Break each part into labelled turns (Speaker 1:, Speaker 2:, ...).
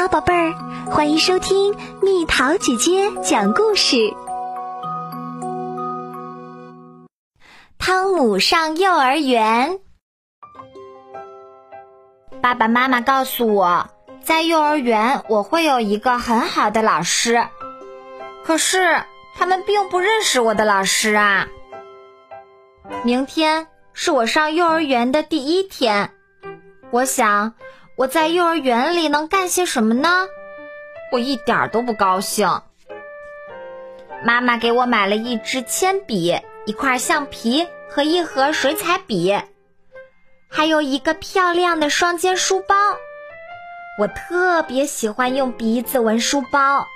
Speaker 1: 好，宝贝儿，欢迎收听蜜桃姐姐讲故事。汤姆上幼儿园，
Speaker 2: 爸爸妈妈告诉我，在幼儿园我会有一个很好的老师，可是他们并不认识我的老师啊。明天是我上幼儿园的第一天，我想。我在幼儿园里能干些什么呢？我一点都不高兴。妈妈给我买了一支铅笔、一块橡皮和一盒水彩笔，还有一个漂亮的双肩书包。我特别喜欢用鼻子闻书包，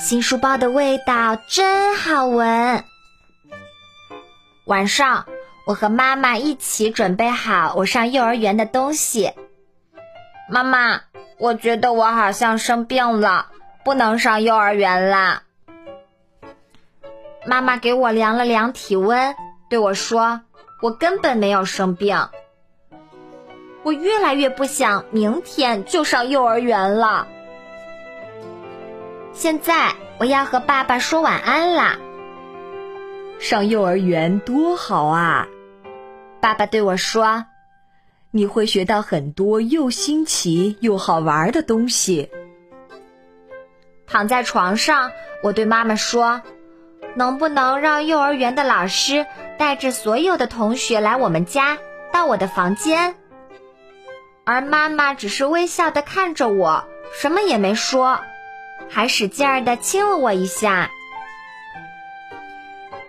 Speaker 2: 新书包的味道真好闻。晚上，我和妈妈一起准备好我上幼儿园的东西。妈妈，我觉得我好像生病了，不能上幼儿园啦。妈妈给我量了量体温，对我说：“我根本没有生病。”我越来越不想明天就上幼儿园了。现在我要和爸爸说晚安啦。
Speaker 3: 上幼儿园多好啊！
Speaker 2: 爸爸对我说。
Speaker 3: 你会学到很多又新奇又好玩的东西。
Speaker 2: 躺在床上，我对妈妈说：“能不能让幼儿园的老师带着所有的同学来我们家，到我的房间？”而妈妈只是微笑的看着我，什么也没说，还使劲儿的亲了我一下。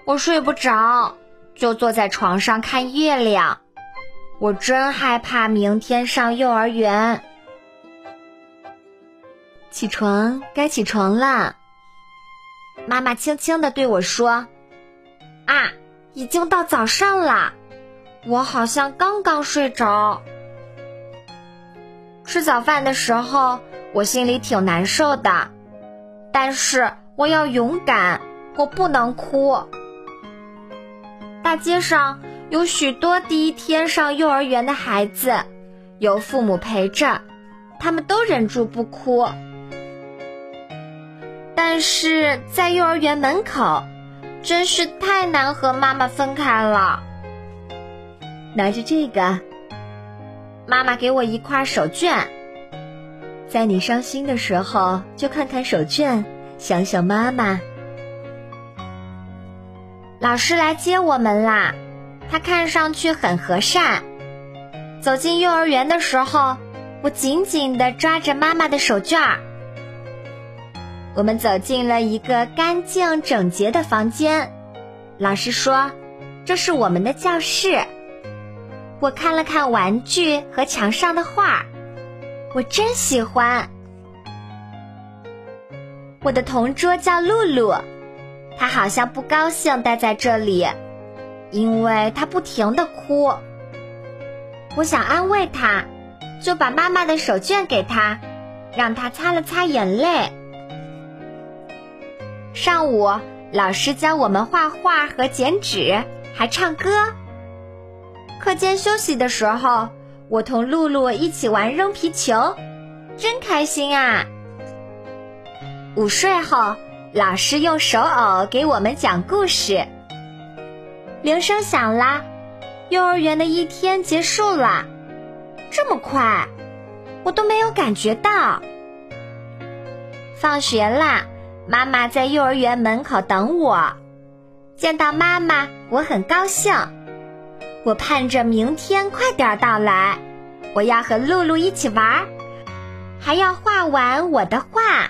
Speaker 2: 我睡不着，就坐在床上看月亮。我真害怕明天上幼儿园。
Speaker 1: 起床，该起床啦！
Speaker 2: 妈妈轻轻的对我说：“啊，已经到早上了，我好像刚刚睡着。”吃早饭的时候，我心里挺难受的，但是我要勇敢，我不能哭。大街上。有许多第一天上幼儿园的孩子，有父母陪着，他们都忍住不哭。但是在幼儿园门口，真是太难和妈妈分开了。
Speaker 1: 拿着这个，
Speaker 2: 妈妈给我一块手绢，
Speaker 1: 在你伤心的时候就看看手绢，想想妈妈。
Speaker 2: 老师来接我们啦。他看上去很和善。走进幼儿园的时候，我紧紧地抓着妈妈的手绢儿。我们走进了一个干净整洁的房间。老师说：“这是我们的教室。”我看了看玩具和墙上的画，我真喜欢。我的同桌叫露露，她好像不高兴待在这里。因为他不停的哭，我想安慰他，就把妈妈的手绢给他，让他擦了擦眼泪。上午，老师教我们画画和剪纸，还唱歌。课间休息的时候，我同露露一起玩扔皮球，真开心啊！午睡后，老师用手偶给我们讲故事。铃声响啦，幼儿园的一天结束了，这么快，我都没有感觉到。放学啦，妈妈在幼儿园门口等我，见到妈妈，我很高兴。我盼着明天快点到来，我要和露露一起玩，还要画完我的画。